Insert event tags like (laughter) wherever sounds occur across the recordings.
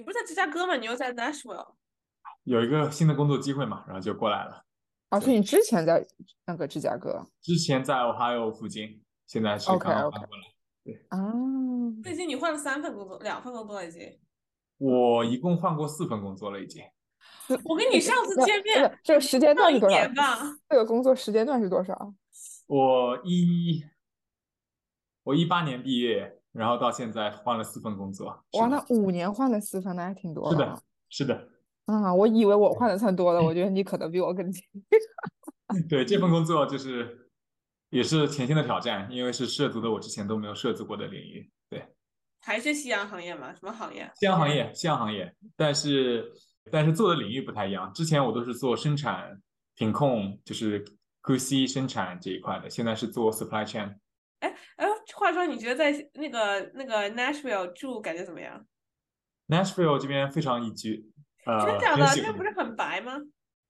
你不是在芝加哥吗？你又在 Nashville。有一个新的工作机会嘛，然后就过来了。哦，所以你之前在那个芝加哥？之前在 Ohio 附近，现在是刚刚搬过来。对。啊。最近你换了三份工作，两份工作了已经。我一共换过四份工作了已经。我跟你上次见面，这个时间段是多少？吧。这个工作时间段是多少？我一，我一八年毕业，然后到现在换了四份工作。哇，那五年换了四份，那还挺多。是的，是的。啊，我以为我换的算多了，我觉得你可能比我更勤。(laughs) 对，这份工作就是也是全新的挑战，因为是涉足的我之前都没有涉足过的领域。对，还是夕阳行业吗？什么行业？夕阳行业，夕阳行业，但是但是做的领域不太一样。之前我都是做生产品控，就是 QC 生产这一块的，现在是做 supply chain。哎哎，话说你觉得在那个那个 Nashville 住感觉怎么样？Nashville 这边非常宜居。真的假的？这不是很白吗？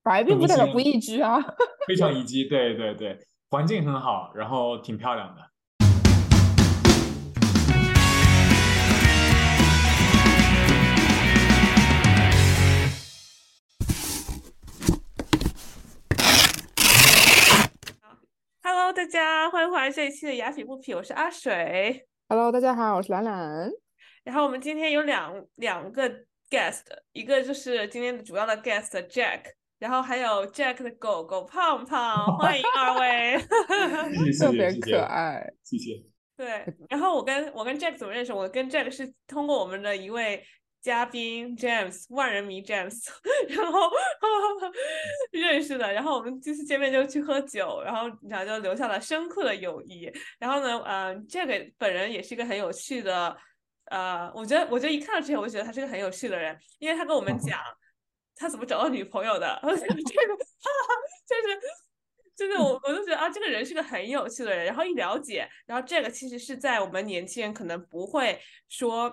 白并不代表不宜居啊。(laughs) 非常宜居，对对对，环境很好，然后挺漂亮的。Hello，大家欢迎回来这一期的雅痞不痞，我是阿水。Hello，大家好，我是兰兰。然后我们今天有两两个。guest 一个就是今天的主要的 guest Jack，然后还有 Jack 的狗狗胖胖，欢迎二位，(laughs) (laughs) 特别可爱，谢谢。对，然后我跟我跟 Jack 怎么认识？我跟 Jack 是通过我们的一位嘉宾 James 万人迷 James，(laughs) 然后 (laughs) 认识的。然后我们第一次见面就去喝酒，然后然后就留下了深刻的友谊。然后呢，嗯，Jack 本人也是一个很有趣的。呃，我觉得，我觉得一看到之前，我就觉得他是个很有趣的人，因为他跟我们讲他怎么找到女朋友的，(laughs) 这个就是就是我我就觉得啊，这个人是个很有趣的人。然后一了解，然后这个其实是在我们年轻人可能不会说，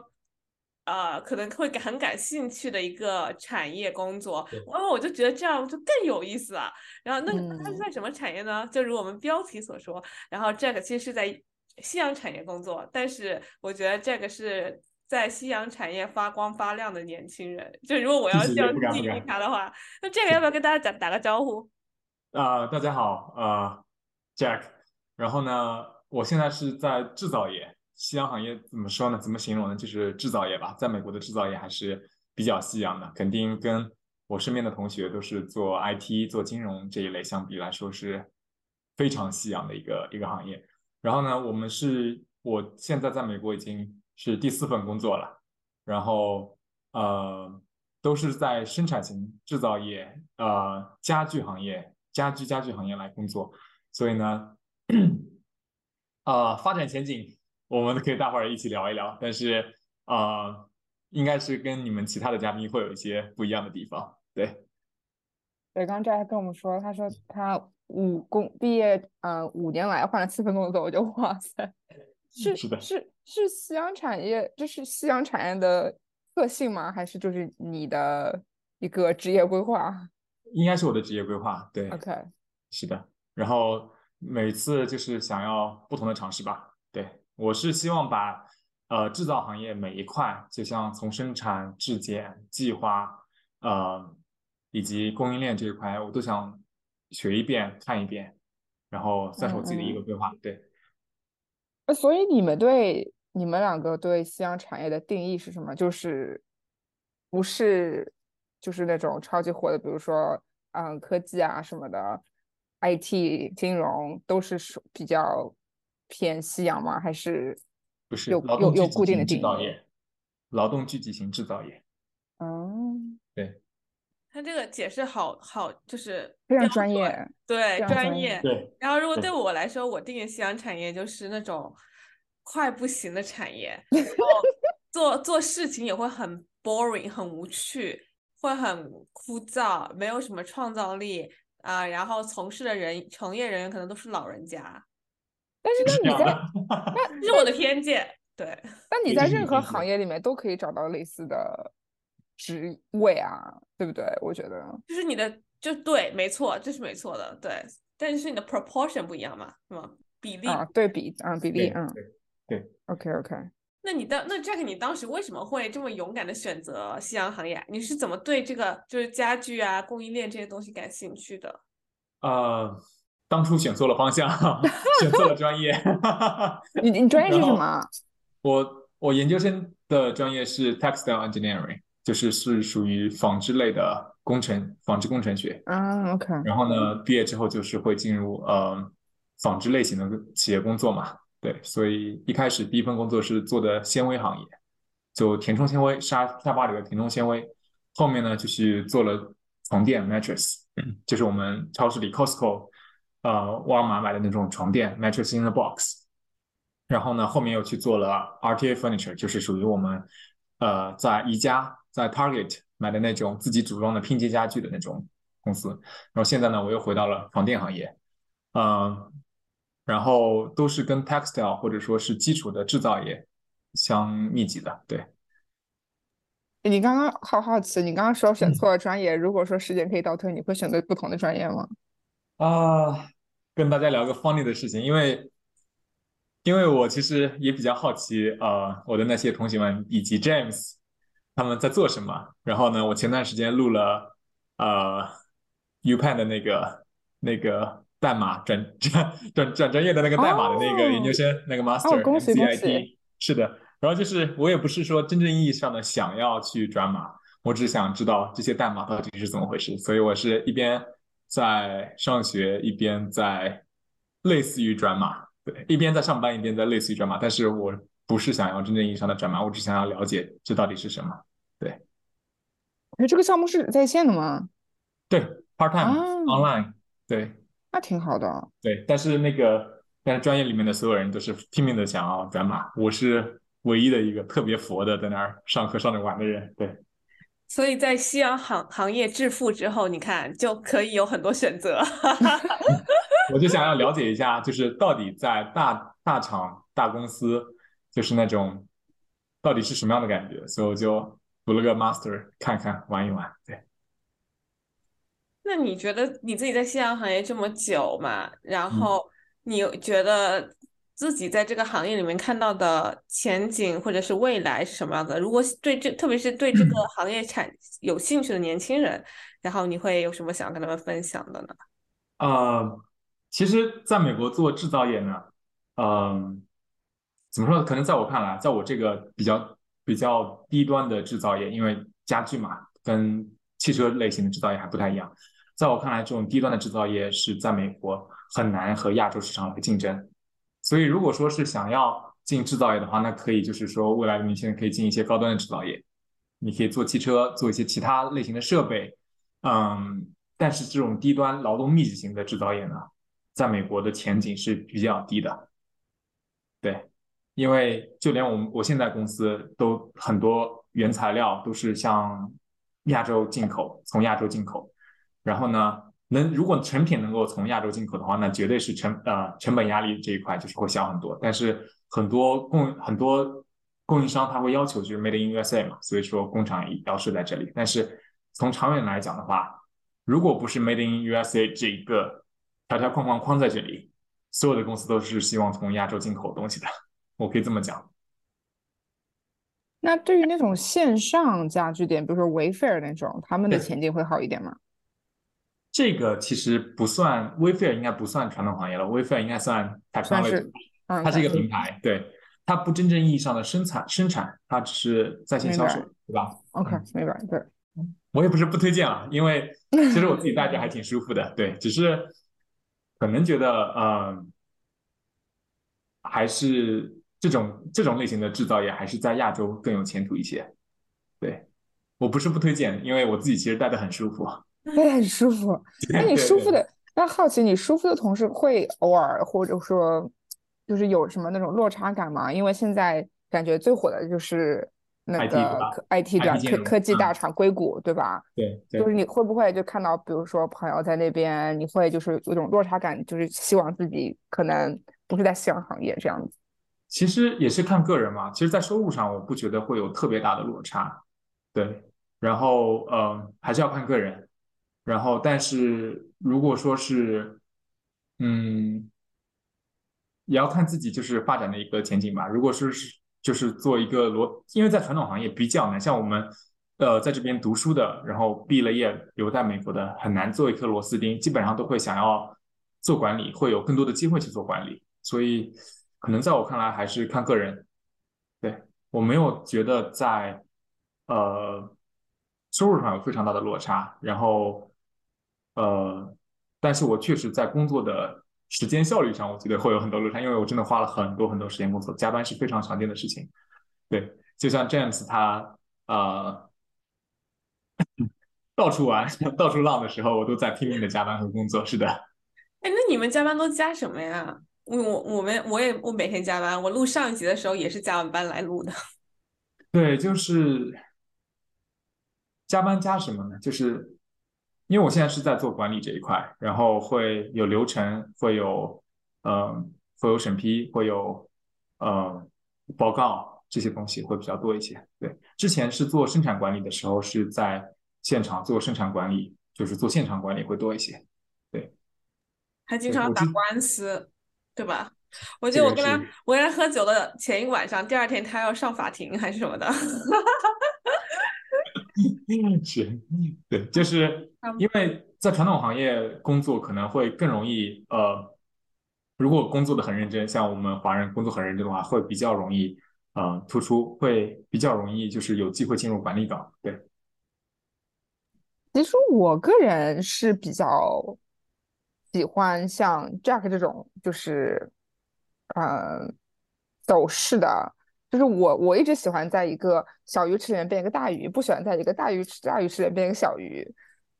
呃，可能会很感兴趣的一个产业工作。然后我就觉得这样就更有意思了。然后那他是在什么产业呢？就如我们标题所说，然后 Jack 其实是在。夕阳产业工作，但是我觉得 Jack 是在夕阳产业发光发亮的年轻人。就如果我要这样定义他的话，那这个要不要跟大家打打个招呼？(laughs) 啊，大家好，呃，Jack。然后呢，我现在是在制造业，夕阳行业怎么说呢？怎么形容呢？就是制造业吧。在美国的制造业还是比较夕阳的，肯定跟我身边的同学都是做 IT、做金融这一类相比来说是非常夕阳的一个一个行业。然后呢，我们是，我现在在美国已经是第四份工作了，然后呃，都是在生产型制造业，呃，家具行业、家居家具行业来工作，所以呢，(clears throat) 呃，发展前景我们可以大伙儿一起聊一聊，但是呃，应该是跟你们其他的嘉宾会有一些不一样的地方，对。对，刚才还跟我们说，他说他。五工毕业，嗯，五年来换了七份工作，我就哇塞，是是的，是是夕阳产业，这是夕阳产业的特性吗？还是就是你的一个职业规划？应该是我的职业规划，对，OK，是的。然后每次就是想要不同的尝试吧，对我是希望把呃制造行业每一块，就像从生产、质检、计划，呃，以及供应链这一块，我都想。学一遍，看一遍，然后算是我自己的一个规划。对，呃，所以你们对你们两个对夕阳产业的定义是什么？就是不是就是那种超级火的，比如说嗯科技啊什么的，IT 金融都是比较偏夕阳吗？还是不是有有有固定的制造业？劳动聚集型制造业。哦，对。他这个解释好好，就是非常专业，对专业。对。然后，如果对我来说，我定义夕阳产业就是那种快不行的产业，(laughs) 然后做做事情也会很 boring，很无趣，会很枯燥，没有什么创造力啊。然后从事的人，从业人员可能都是老人家。但是那你在，这是我的偏见。对。那你在任何行业里面都可以找到类似的。职位啊，对不对？我觉得就是你的，就对，没错，这是没错的，对。但是你的 proportion 不一样嘛，是吗？比例啊，对比，啊，比例，嗯，对。OK，OK。那你当那 Jack，你当时为什么会这么勇敢的选择夕阳行业？你是怎么对这个就是家具啊、供应链这些东西感兴趣的？呃，当初选错了方向，选错了专业。(laughs) 你你专业是什么？我我研究生的专业是 textile engineering，就是是属于纺织类的工程，纺织工程学。嗯，OK，然后呢，毕业之后就是会进入呃纺织类型的企业工作嘛。对，所以一开始第一份工作是做的纤维行业，就填充纤维沙沙发里的填充纤维。后面呢，就是做了床垫 mattress，就是我们超市里 Costco 呃沃尔玛买的那种床垫 mattress in the box。然后呢，后面又去做了 RTA Furniture，就是属于我们呃在宜家、在 Target 买的那种自己组装的拼接家具的那种公司。然后现在呢，我又回到了床垫行业，嗯，然后都是跟 textile 或者说是基础的制造业相密集的。对，你刚刚好好奇，你刚刚说选错了专业，如果说时间可以倒退，你会选择不同的专业吗？啊，跟大家聊个 funny 的事情，因为因为我其实也比较好奇，呃，我的那些同学们以及 James 他们在做什么。然后呢，我前段时间录了呃 UPenn 的那个那个代码转转转转专业的那个代码的那个研究生、那个 Master 恭喜恭 MCIT，是的。然后就是我也不是说真正意义上的想要去转码，我只想知道这些代码到底是怎么回事，所以我是一边在上学，一边在类似于转码，对，一边在上班，一边在类似于转码，但是我不是想要真正意义上的转码，我只想要了解这到底是什么。对哎，这个项目是在线的吗？对，part time、啊 online，对那挺好的。对，但是那个但是专业里面的所有人都是拼命的想要转码，我是唯一的一个特别佛的在那儿上课上着玩的人，对。所以在夕阳行行业致富之后，你看就可以有很多选择。(laughs) 我就想要了解一下，就是到底在大大厂、大公司，就是那种到底是什么样的感觉，所以我就读了个 master 看看玩一玩。对，那你觉得你自己在夕阳行业这么久嘛，然嗯后你觉得自己在这个行业里面看到的前景或者是未来是什么样的？如果对这，特别是对这个行业产有兴趣的年轻人，然后你会有什么想跟他们分享的呢？呃，其实在美国做制造业呢，嗯、怎么说呢？可能在我看来，在我这个比较比较低端的制造业，因为家具嘛，跟汽车类型的制造业还不太一样。在我看来，这种低端的制造业是在美国很难和亚洲市场来竞争。所以，如果说是想要进制造业的话，那可以就是说，未来的年轻人可以进一些高端的制造业，你可以做汽车，做一些其他类型的设备，嗯，但是这种低端劳动密集型的制造业呢，在美国的前景是比较低的。对，因为就连我们我现在公司都很多原材料都是向亚洲进口，从亚洲进口。然后呢，能如果成品能够从亚洲进口的话，那绝对是成呃成本压力这一块就是会小很多。但是很多供很多供应商他会要求就是 Made in USA 嘛，所以说工厂也要设在这里。但是从长远来讲的话，如果不是 Made in USA 这一个条条框框框在这里，所有的公司都是希望从亚洲进口东西的。我可以这么讲。那对于那种线上家具店，比如说 Wayfair 那种，他们的前景会好一点吗？这个其实不算，Wayfair 应该不算传统行业了，Wayfair 应该算它是一个感平台，对，它不真正意义上的生产生产，它只是在线销售，对吧？OK，嗯明白，对，我也不是不推荐啊，因为 (laughs) 其实我自己戴着还挺舒服的，对，只是可能觉得，嗯，还是这种这种类型的制造业还是在亚洲更有前途一些。对，我不是不推荐，因为我自己其实戴的很舒服。对，很舒服。那你舒服的，那好奇你舒服的同时会偶尔或者说就是有什么那种落差感吗？因为现在感觉最火的就是那个科 IT 对吧 IT 金融科科技大嗯厂硅谷对吧？对对就是你会不会就看到，比如说朋友在那边，你会就是有种落差感，就是希望自己可能不是在夕阳行业这样子。其实也是看个人嘛。其实，在收入上，我不觉得会有特别大的落差，对。然后，嗯，还是要看个人。然后，但是如果说是，嗯，也要看自己就是发展的一个前景吧。如果说是就是做一个螺，因为在传统行业比较难，像我们呃在这边读书的，然后毕了业留在美国的，很难做一颗螺丝钉，基本上都会想要做管理，会有更多的机会去做管理，所以可能在我看来还是看个人。对我没有觉得在呃收入上有非常大的落差，然后呃，但是我确实在工作的。时间效率上，我觉得会有很多落差，因为我真的花了很多很多时间工作，加班是非常常见的事情。对，就像 James 他呃到处玩、(laughs) 到处浪的时候，我都在拼命的加班和工作。是的。哎，那你们加班都加什么呀？我我们我也我每天加班，我录上一集的时候也是加完班来录的。对，就是加班加什么呢？就是。因为我现在是在做管理这一块，然后会有流程，会有，嗯，会有审批，会有，呃，报告这些东西会比较多一些。对，之前是做生产管理的时候，是在现场做生产管理，就是做现场管理会多一些。对，还经常打官司，对吧？我记得我跟他我跟他喝酒的前一晚上，第二天他要上法庭还是什么的。是，对，就是因为在传统行业工作可能会更容易，呃，如果工作的很认真，像我们华人工作很认真的话，会比较容易，呃，突出，会比较容易，就是有机会进入管理岗。对，其实我个人是比较喜欢像 Jack 这种，就是，呃，走势的。就是我，我一直喜欢在一个小鱼池里面变一个大鱼，不喜欢在一个大鱼池大鱼池里面变一个小鱼。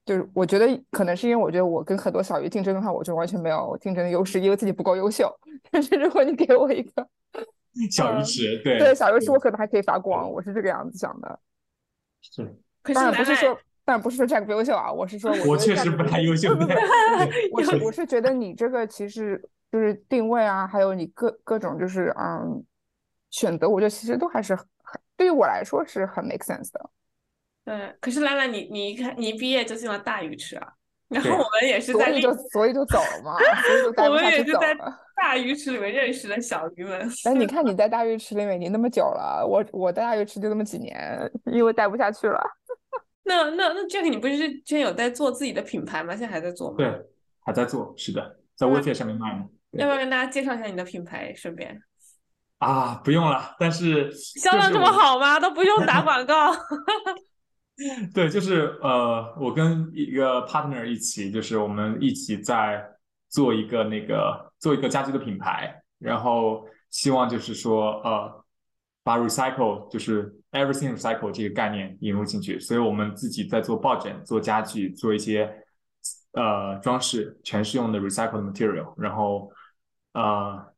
就是我觉得可能是因为我觉得我跟很多小鱼竞争的话，我就完全没有竞争的优势，因为自己不够优秀。(laughs) 但是如果你给我一个 (laughs) 小鱼池，对对小鱼池，我可能还可以发光。我是这个样子想的。是，当然不是说，当然不是说 Jack 不优秀啊，我是说我确实不太优秀。(laughs) 我是我是觉得你这个其实就是定位啊，还有你各各种就是嗯。选择我觉得其实都还是很对于我来说是很 make sense 的。对，可是兰兰，你你一看你一毕业就进了大鱼池啊，然后我们也是在，所以就所以就走了嘛，所以就 (laughs) 我们也是在大鱼池里面认识的小鱼们。哎，你看你在大鱼池里面已经那么久了，我我在大鱼池就那么几年，因为待不下去了。(laughs) 那那那 Jack，你不是之前有在做自己的品牌吗？现在还在做吗？对，还在做，是的，在 WeChat 上面卖呢。要不要跟大家介绍一下你的品牌？顺便。啊，不用了。但是销量这么好吗？都不用打广告。(laughs) 对，就是呃，我跟一个 partner 一起，就是我们一起在做一个那个做一个家居的品牌，然后希望就是说呃，把 recycle 就是 everything recycle 这个概念引入进去。所以我们自己在做抱枕、做家具、做一些呃装饰，全是用的 recycle 的 material，然后呃。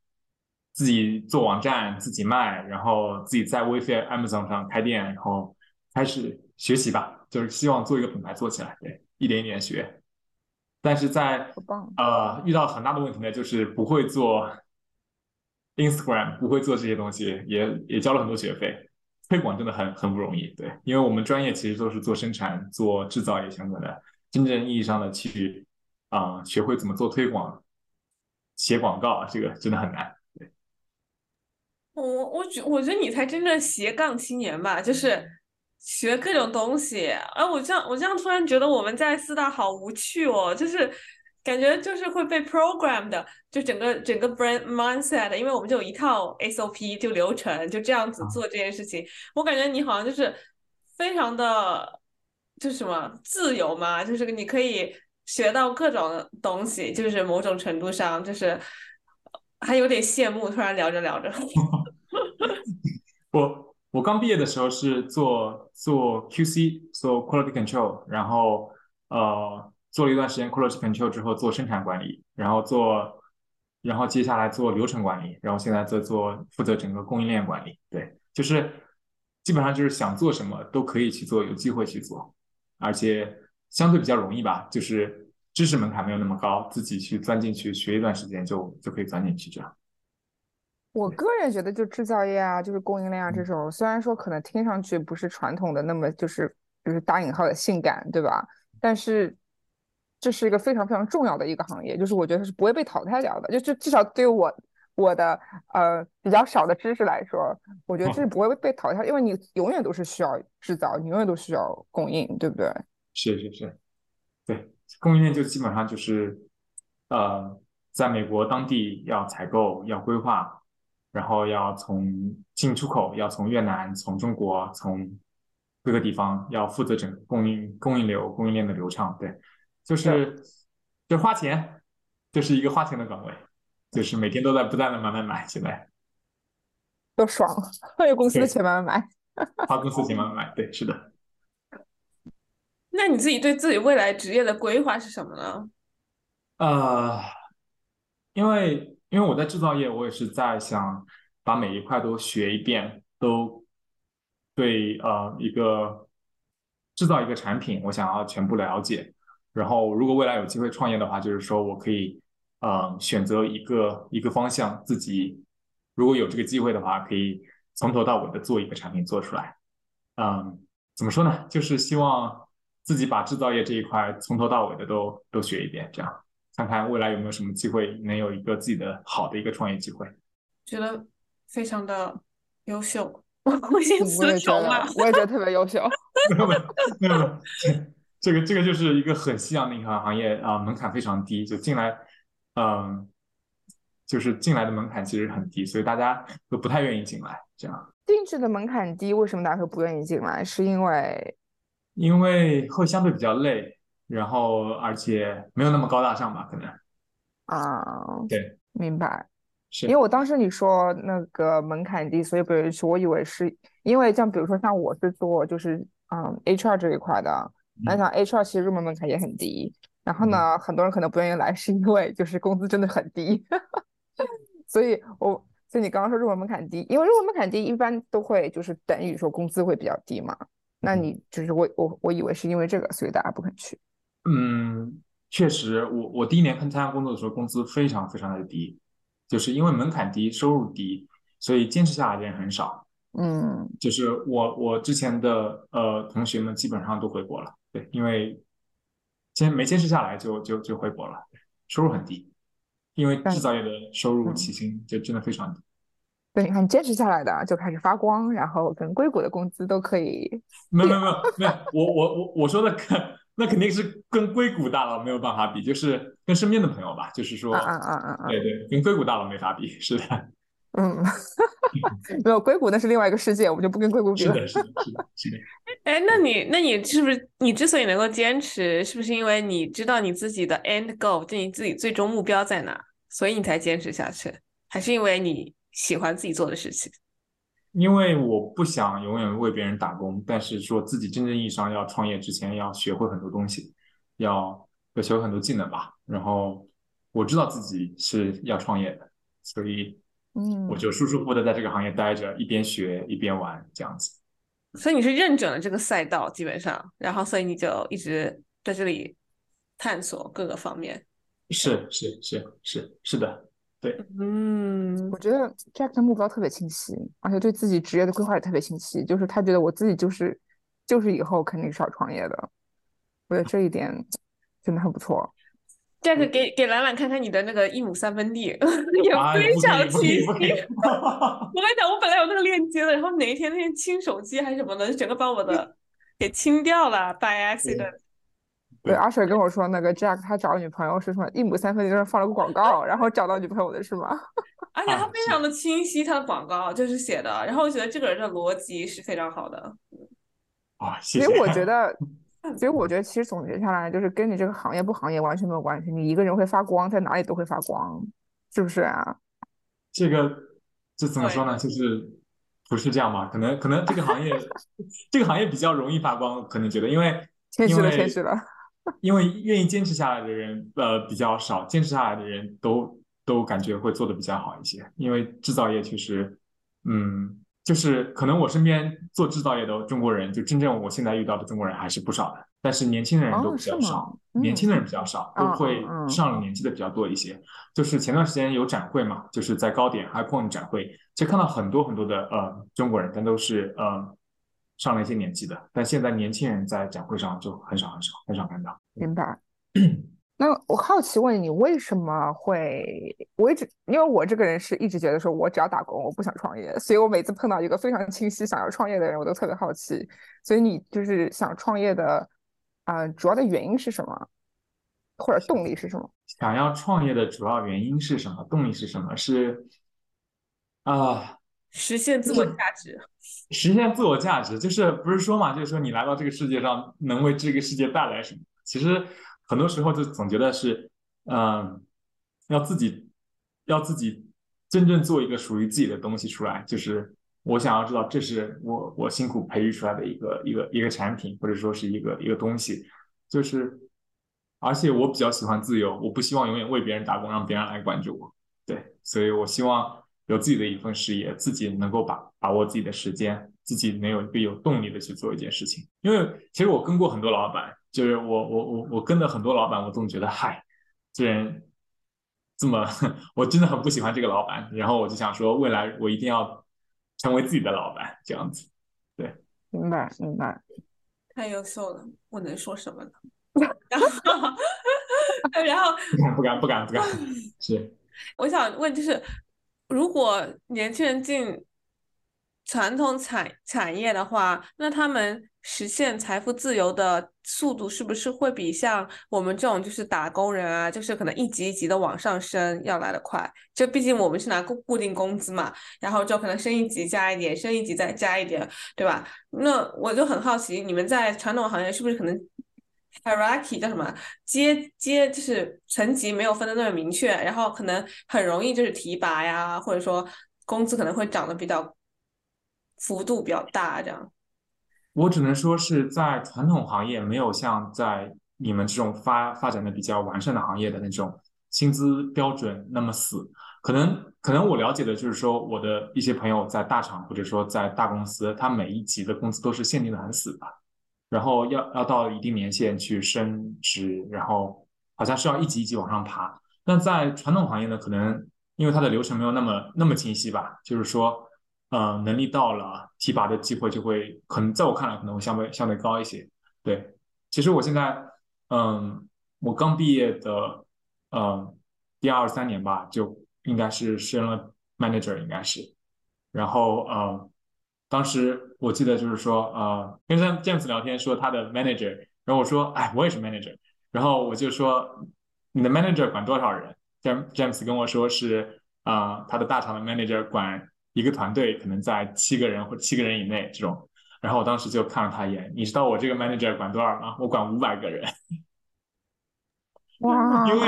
自己做网站，自己卖，然后自己在 WeFi Amazon 上开店，然后开始学习吧，就是希望做一个品牌做起来，对，一点一点学。但是在呃遇到很大的问题呢，就是不会做 Instagram，不会做这些东西，也也交了很多学费，推广真的很很不容易，对，因为我们专业其实都是做生产、做制造业相关的，真正意义上的去啊学会怎么做推广、写广告，这个真的很难。我我觉我觉得你才真正斜杠青年吧，就是学各种东西。哎，我这样我这样突然觉得我们在四大好无趣哦，就是感觉就是会被 program 的，就整个整个 brand mindset，因为我们就有一套 SOP 就流程，就这样子做这件事情。我感觉你好像就是非常的，就是什么自由嘛，就是你可以学到各种东西，就是某种程度上就是还有点羡慕。突然聊着聊着。(laughs) 我我刚毕业的时候是做做 QC，做 Quality Control，然后呃做了一段时间 Quality Control 之后做生产管理，然后做然后接下来做流程管理，然后现在在做负责整个供应链管理。对，就是基本上就是想做什么都可以去做，有机会去做，而且相对比较容易吧，就是知识门槛没有那么高，自己去钻进去学一段时间就就可以钻进去这样。我个人觉得，就制造业啊，就是供应链啊这种，虽然说可能听上去不是传统的那么就是就是打引号的性感，对吧？但是这是一个非常非常重要的一个行业，就是我觉得是不会被淘汰掉的。就就至少对于我我的呃比较少的知识来说，我觉得这是不会被淘汰，因为你永远都是需要制造，你永远都需要供应，对不对？是是是，对，供应链就基本上就是呃，在美国当地要采购、要规划，然后要从进出口，要从越南、从中国、从各个地方要负责整个供应供应流、供应链的流畅。对，就是就花钱，就是一个花钱的岗位，就是每天都在不断的买买买，现在 (laughs) 都爽，用公司的钱买买买，花公司钱买买买，对，是的。那你自己对自己未来职业的规划是什么呢？呃，因为因为我在制造业，我也是在想把每一块都学一遍，都对呃一个制造一个产品，我想要全部了解。然后如果未来有机会创业的话，就是说我可以呃选择一个一个方向，自己如果有这个机会的话，可以从头到尾的做一个产品做出来。嗯，怎么说呢？就是希望。自己把制造业这一块从头到尾的都都学一遍，这样看看未来有没有什么机会能有一个自己的好的一个创业机会。觉得非常的优秀，我先词穷了。我也觉得特别优秀。(laughs) 没有没有，这个这个就是一个很夕阳的银行行业啊，门槛非常低，就进来，嗯，就是进来的门槛其实很低，所以大家都不太愿意进来。这样，定制的门槛低，为什么大家会不愿意进来？是因为？因为会相对比较累，然后而且没有那么高大上吧，可能。啊，对，明白。是因为我当时你说那个门槛低，所以不愿意去。我以为是因为像比如说像我是做就是嗯 HR 这一块的，那像 HR 其实入门门槛也很低。然后呢，很多人可能不愿意来，(laughs) 是因为就是工资真的很低。(laughs) 所以，我所以你刚刚说入门门槛低，因为入门门槛低一般都会就是等于说工资会比较低嘛。那你就是我我我以为是因为这个，所以大家不肯去。嗯，确实，我我第一年参加工作的时候，工资非常非常的低，就是因为门槛低，收入低，所以坚持下来的人很少。嗯，就是我我之前的呃同学们基本上都回国了，对，因为坚没坚持下来就就就回国了，收入很低，因为制造业的收入起薪就真的非常低。对，你看坚持下来的就开始发光，然后跟硅谷的工资都可以。没有没有没有没有，我我我我说的跟那肯定是跟硅谷大佬没有办法比，就是跟身边的朋友吧，就是说，啊啊啊啊，对对，跟硅谷大佬没法比，是的。嗯，(laughs) 没有硅谷那是另外一个世界，我们就不跟硅谷比了。是的，是的，是的，是的。哎，那你那你是不是你之所以能够坚持，是不是因为你知道你自己的 end goal，就你自己最终目标在哪，所以你才坚持下去？还是因为你？喜欢自己做的事情，因为我不想永远为别人打工，但是说自己真正意义上要创业之前，要学会很多东西，要要学会很多技能吧。然后我知道自己是要创业的，所以嗯，我就舒舒服服的在这个行业待着，一边学一边玩这样子。所以你是认准了这个赛道，基本上，然后所以你就一直在这里探索各个方面。是是是是是的。对，嗯，我觉得 Jack 的目标特别清晰，而且对自己职业的规划也特别清晰。就是他觉得我自己就是就是以后肯定是要创业的，我觉得这一点真的很不错。Jack 给给兰兰看看你的那个一亩三分地，(laughs) 也非常清晰。(laughs) 我跟你讲，我本来有那个链接的，然后哪一天那天清手机还是什么的，整个把我的给清掉了，by accident。对，阿水跟我说，那个 Jack 他找女朋友是什么一亩三分地上放了个广告，然后找到女朋友的是吗？(laughs) 而且他非常的清晰，他的广告就是写的，然后我觉得这个人的逻辑是非常好的。啊，谢谢。所以我觉得，(laughs) 所以我觉得其实总结下来就是跟你这个行业不行业完全没有关系，你一个人会发光，在哪里都会发光，是不是啊？这个这怎么说呢？就是不是这样嘛？可能可能这个行业 (laughs) 这个行业比较容易发光，可能觉得因为谦虚了，谦虚了。因为愿意坚持下来的人，呃，比较少。坚持下来的人都都感觉会做的比较好一些。因为制造业确实，嗯，就是可能我身边做制造业的中国人，就真正我现在遇到的中国人还是不少的。但是年轻的人都比较少，年轻的人比较少，都会上了年纪的比较多一些。就是前段时间有展会嘛，就是在高点 iPhone 展会，就看到很多很多的呃中国人，但都是呃。上了一些年纪的，但现在年轻人在展会上就很少很少很少看到。明白。(clears throat) 那我好奇问你，为什么会？我一直因为我这个人是一直觉得说，我只要打工，我不想创业，所以我每次碰到一个非常清晰想要创业的人，我都特别好奇。所以你就是想创业的啊、主要的原因是什么，或者动力是什么？想要创业的主要原因是什么？动力是什么？是啊、实现自我价值。(laughs) 实现自我价值，就是不是说嘛，就是说你来到这个世界上能为这个世界带来什么？其实很多时候就总觉得是，嗯，要自己要自己真正做一个属于自己的东西出来，就是我想要知道这是我我辛苦培育出来的一个一个一个产品，或者说是一个一个东西，就是而且我比较喜欢自由，我不希望永远为别人打工，让别人来管着我。对，所以我希望有自己的一份事业，自己能够把把握自己的时间，自己能有一个有动力的去做一件事情。因为其实我跟过很多老板，就是我我我我跟的很多老板，我总觉得嗨，这人这么，我真的很不喜欢这个老板。然后我就想说，未来我一定要成为自己的老板，这样子。对明白，明白。太优秀了，我能说什么呢？(laughs) 然后，然后不敢不敢不敢，是。(laughs) 我想问，就是如果年轻人进传统产产业的话，那他们实现财富自由的速度是不是会比像我们这种就是打工人啊，就是可能一级一级的往上升要来得快？就毕竟我们是拿固固定工资嘛，然后就可能升一级加一点，升一级再加一点，对吧？那我就很好奇，你们在传统行业是不是可能 hierarchy 叫什么阶阶就是层级没有分的那么明确，然后可能很容易就是提拔呀，或者说工资可能会涨得比较幅度比较大，这样。我只能说是在传统行业没有像在你们这种发发展的比较完善的行业的那种薪资标准那么死。可能可能我了解的就是说，我的一些朋友在大厂或者说在大公司，他每一级的工资都是限定的很死的，然后要要到一定年限去升职，然后好像是要一级一级往上爬。但在传统行业呢，可能因为它的流程没有那么那么清晰吧，就是说。呃，能力到了，提拔的机会就会可能在我看来可能会相对相对高一些。对，其实我现在，嗯，我刚毕业的，嗯，第二三年吧，就应该是升了 manager，应该是。然后，呃，当时我记得就是说，呃，跟 James 聊天说他的 manager，然后我说，哎，我也是 manager，然后我就说，你的 manager 管多少人？James James 跟我说是，啊、呃，他的大厂的 manager 管。一个团队可能在七个人或七个人以内这种，然后我当时就看了他一眼，你知道我这个 manager 管多少吗？我管五百个人。(laughs) 哇！因为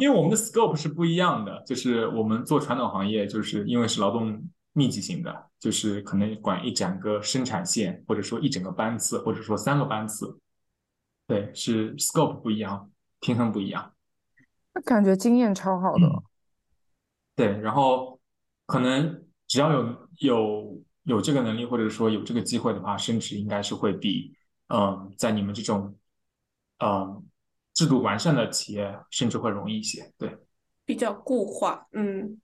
因为我们的 scope 是不一样的，就是我们做传统行业，就是因为是劳动密集型的，就是可能管一整个生产线，或者说一整个班次，或者说三个班次。对，是 scope 不一样，平衡不一样。那感觉经验超好的。嗯、对，然后可能。只要有有有这个能力，或者说有这个机会的话，升职应该是会比嗯，在你们这种嗯制度完善的企业，甚至会容易一些。对，比较固化。嗯，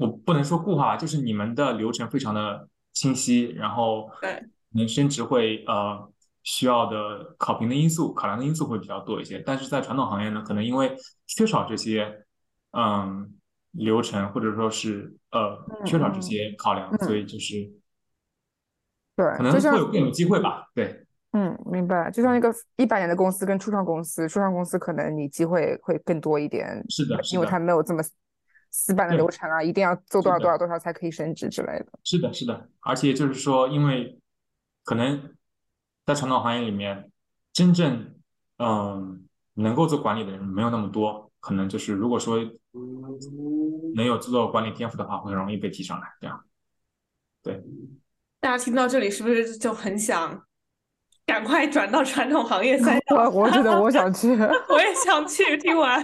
我不能说固化，就是你们的流程非常的清晰，然后对，能升职会呃需要的考评的因素、考量的因素会比较多一些。但是在传统行业呢，可能因为缺少这些嗯。流程或者说是呃缺少这些考量，嗯、所以就是对，可能会有更有机会吧。对，嗯，明白。就像一个一百年的公司跟初创公司，初创公司可能你机会会更多一点，是的，因为它没有这么死板的流程啊，一定要做多少多少多少才可以升职之类的。是的，是的。而且就是说，因为可能在传统行业里面，真正嗯能够做管理的人没有那么多，可能就是如果说。能有做管理天赋的话，会容易被提上来。这样，对。大家听到这里是不是就很想赶快转到传统行业赛道？(laughs) 我我觉得我想去，(laughs) 我也想去。听完，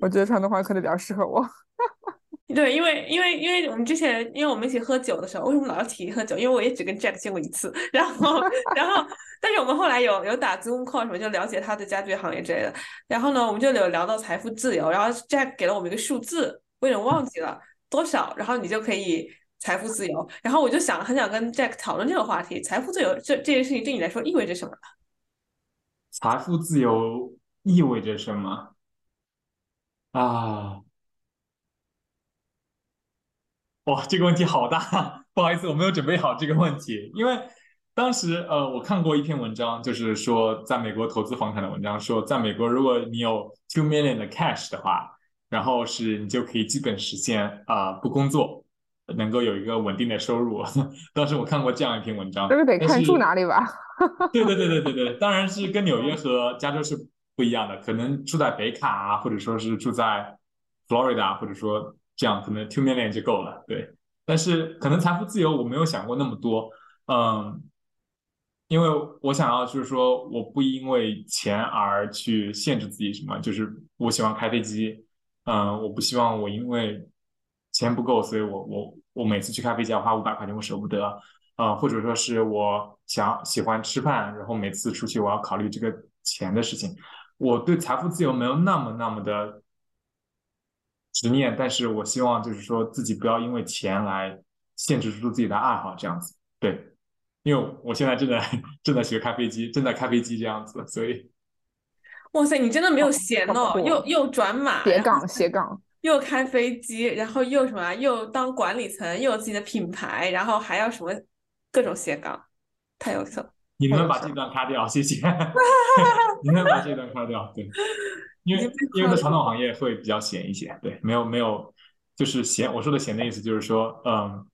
我觉得传统行业可能比较适合我。(laughs) 对，因为因为因为我们之前因为我们一起喝酒的时候，为什么老要提喝酒？因为我也只跟 Jack 见过一次，然后 (laughs) 然后但是我们后来有有打 Zoom call 什么，就了解他的家具行业之类的。然后呢，我们就有聊到财富自由，然后 Jack 给了我们一个数字，我有点忘记了多少，然后你就可以财富自由。然后我就想很想跟 Jack 讨论这个话题，财富自由这这件事情对你来说意味着什么呢？财富自由意味着什么啊？哇，这个问题好大，(laughs) 不好意思，我没有准备好这个问题，因为当时呃，我看过一篇文章，就是说在美国投资房产的文章，说在美国如果你有 two million 的 cash 的话，然后是你就可以基本实现啊不工作，能够有一个稳定的收入。(laughs) 当时我看过这样一篇文章，这个得看但是住哪里吧。(laughs) 对对对对对对，当然是跟纽约和加州是不一样的，可能住在北卡啊，或者说是住在 Florida，或者说这样可能 two million 就够了。对，但是可能财富自由我没有想过那么多，嗯，因为我想要就是说我不因为钱而去限制自己什么，就是我喜欢开飞机，嗯，我不希望我因为钱不够，所以我我我每次去开飞机要花五百块钱，我舍不得。呃，或者说是我想喜欢吃饭，然后每次出去我要考虑这个钱的事情。我对财富自由没有那么那么的执念，但是我希望就是说自己不要因为钱来限制住自己的爱好，这样子。对，因为我现在正在正在学开飞机，正在开飞机这样子，所以哇塞，你真的没有闲哦，又又转码，斜杠斜杠，又开飞机，然后又什么啊，又当管理层，又有自己的品牌，然后还要什么各种斜杠，太优秀了。你能不能把这段卡掉？谢谢。(laughs) 你能把这段卡掉？对，(laughs) 因为因为在传统行业会比较闲一些，对，没有没有，就是闲。我说的闲的意思就是说，嗯，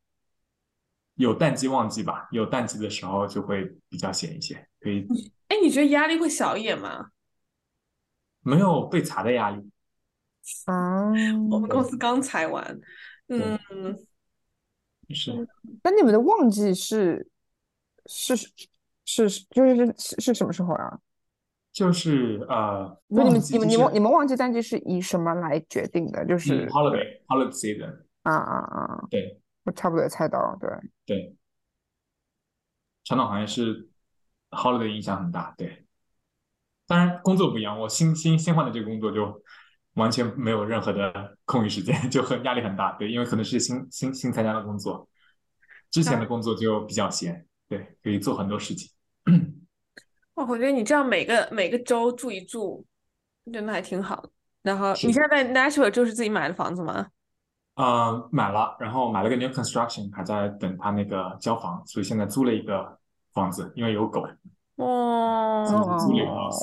有淡季旺季吧，有淡季的时候就会比较闲一些，可以哎，你觉得压力会小一点吗？没有被裁的压力。嗯，我们公司刚裁完，嗯，是那你们的旺季是是是是就是是是什么时候啊？就是呃，就你们你们你们你们旺季淡季是以什么来决定的？就嗯是 holiday holiday season，啊啊啊！对我差不多也猜到了，对。对，传统行业是 holiday 影响很大，对。当然工作不一样，我新新新换的这个工作就完全没有任何的空余时间，(laughs) 就很压力很大，对，因为可能是新新新参加的工作，之前的工作就比较闲，对，可以做很多事情。(clears throat) 哦，我觉得你这样每个每个州住一住，真的还挺好的。然后你现在在 Nashville 就是自己买的房子吗？呃，买了，然后买了个 new construction，还在等他那个交房，所以现在租了一个房子，因为有狗，哦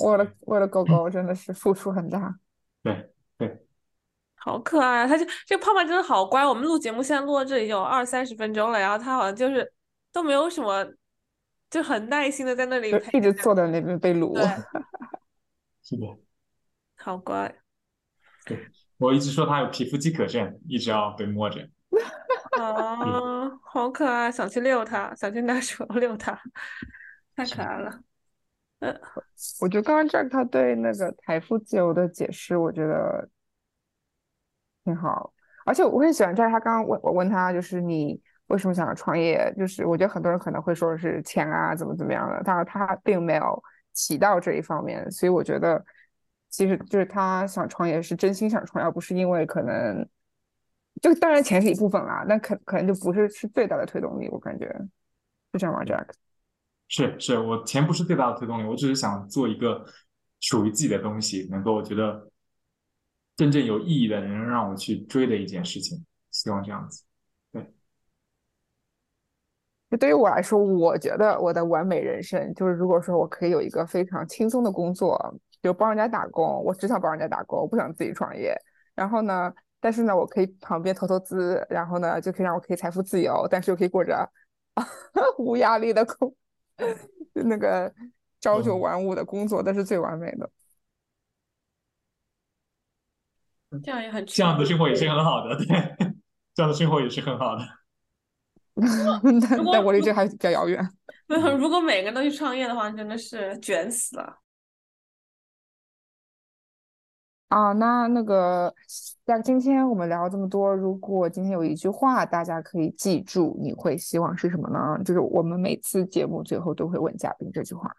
为了为了狗狗真的是付出很大。(laughs) 对对，好可爱啊！它就这个胖胖真的好乖。我们录节目现在录到这里有二三十分钟了，然后它好像就是都没有什么，就很耐心的在那里一直坐在那边被撸。对，(laughs) 是的。好乖。对我一直说他有皮肤饥渴症，一直要被摸着。(laughs) 啊，好可爱，想去遛它，想去拿手遛它，太可爱了。嗯我觉得刚刚 Jack 他对那个财富自由的解释，我觉得挺好。而且我很喜欢 Jack 他刚刚问我问他，就是你为什么想要创业？就是我觉得很多人可能会说是钱啊，怎么怎么样的，但是他并没有提到这一方面，所以我觉得其实就是他想创业是真心想创业，而不是因为可能就当然钱是一部分啦，那可可能就不是是最大的推动力，我感觉是这样吗，Jack？是是，我钱不是最大的推动力，我只是想做一个属于自己的东西，能够我觉得真正有意义的，能让我去追的一件事情。希望这样子。就对于我来说，我觉得我的完美人生就是，如果说我可以有一个非常轻松的工作，就帮人家打工，我只想帮人家打工，我不想自己创业。然后呢，但是呢，我可以旁边投投资，然后呢，就可以让我可以财富自由，但是又可以过着 (laughs) 无压力的工，(laughs) 那个朝九嗯晚五的工作，那是最完美的。这样也很这样的 (laughs) 生活也是很好的，对，这样的生活也是很好的。(laughs) 但但我离这还比较遥远。(laughs) 如果每个人都去创业的话，真的是卷死了。啊，那那个，那今天我们聊了这么多，如果今天有一句话大家可以记住，你会希望是什么呢？就是我们每次节目最后都会问嘉宾这句话。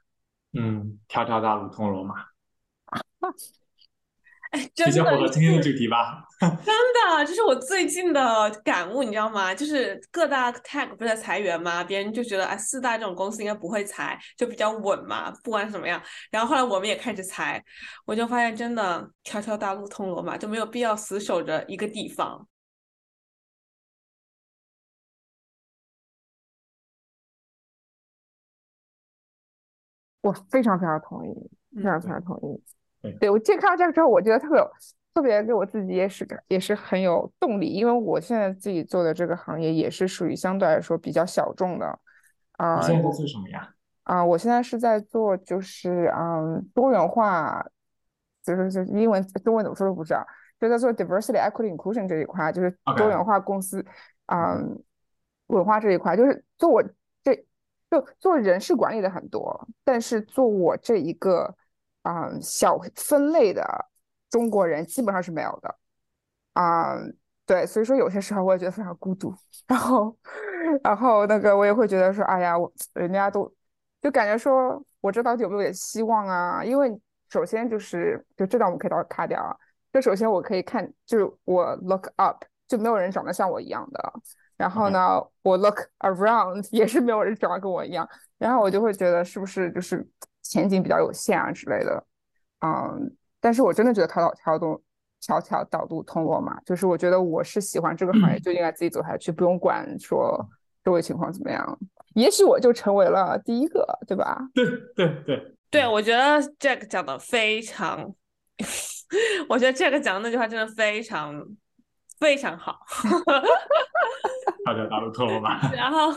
嗯，条条大路通罗马。(laughs) (laughs) 哎，真比较符合的今天的主题吧。(laughs) 真的，这是我最近的感悟，你知道吗？就是各大 tech 不是在裁员吗？别人就觉得啊，四大这种公司应该不会裁，就比较稳嘛，不管怎么样。然后后来我们也开始裁，我就发现真的条条大路通罗马，就没有必要死守着一个地方。我非常非常同意，非常非嗯常同意。对对我这看到这个之后，我觉得特别有，特别给我自己也是也是很有动力，因为我现在自己做的这个行业也是属于相对来说比较小众的，啊、你现在在做什么呀？啊、我现在是在做就是嗯多元化，就是就是英文中文怎么说都不知道，就在做 diversity equity inclusion 这一块，就是多元化公司，嗯，文化这一块，就是做我这就做人事管理的很多，但是做我这一个嗯小分类的中国人基本上是没有的，啊、对，所以说有些时候我也觉得非常孤独，然后，然后那个我也会觉得说，哎呀，我人家都就感觉说，我这到底有没有点希望啊？因为首先就是，就这段我们可以到卡掉啊。就首先我可以看，就是我 look up，就没有人长得像我一样的。然后呢，我 look around (laughs) 也是没有人长得跟我一样。然后我就会觉得是不是就是前景比较有限啊之类的。嗯，但是我真的觉得条条条路条条道路通罗马，就是我觉得我是喜欢这个行业，就应该自己走下去，不用管说周围情况怎么样。也许我就成为了第一个，对吧？对对对，对，我觉得 Jack 讲的非常，(laughs) 我觉得 Jack 讲的那句话真的非常非常好。大家大路通罗马。(laughs) 然后，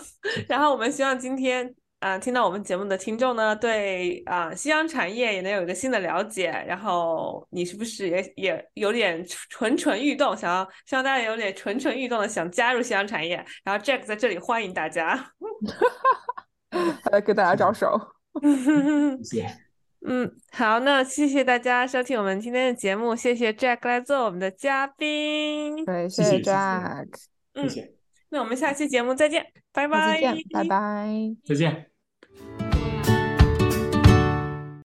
然后我们希望今天啊、呃听到我们节目的听众呢，对啊、呃西洋产业也能有一个新的了解。然后你是不是也也有点蠢蠢欲动，想要希望大家有点蠢蠢欲动的想加入夕阳产业？然后 Jack 在这里欢迎大家。(laughs) 来给大家招手。(laughs) 谢谢。嗯，好，那谢谢大家收听我们今天的节目，谢谢 Jack 来做我们的嘉宾。对，谢谢谢谢谢谢 Jack，嗯谢谢，那我们下期节目再见，拜拜。见，拜拜。再见。you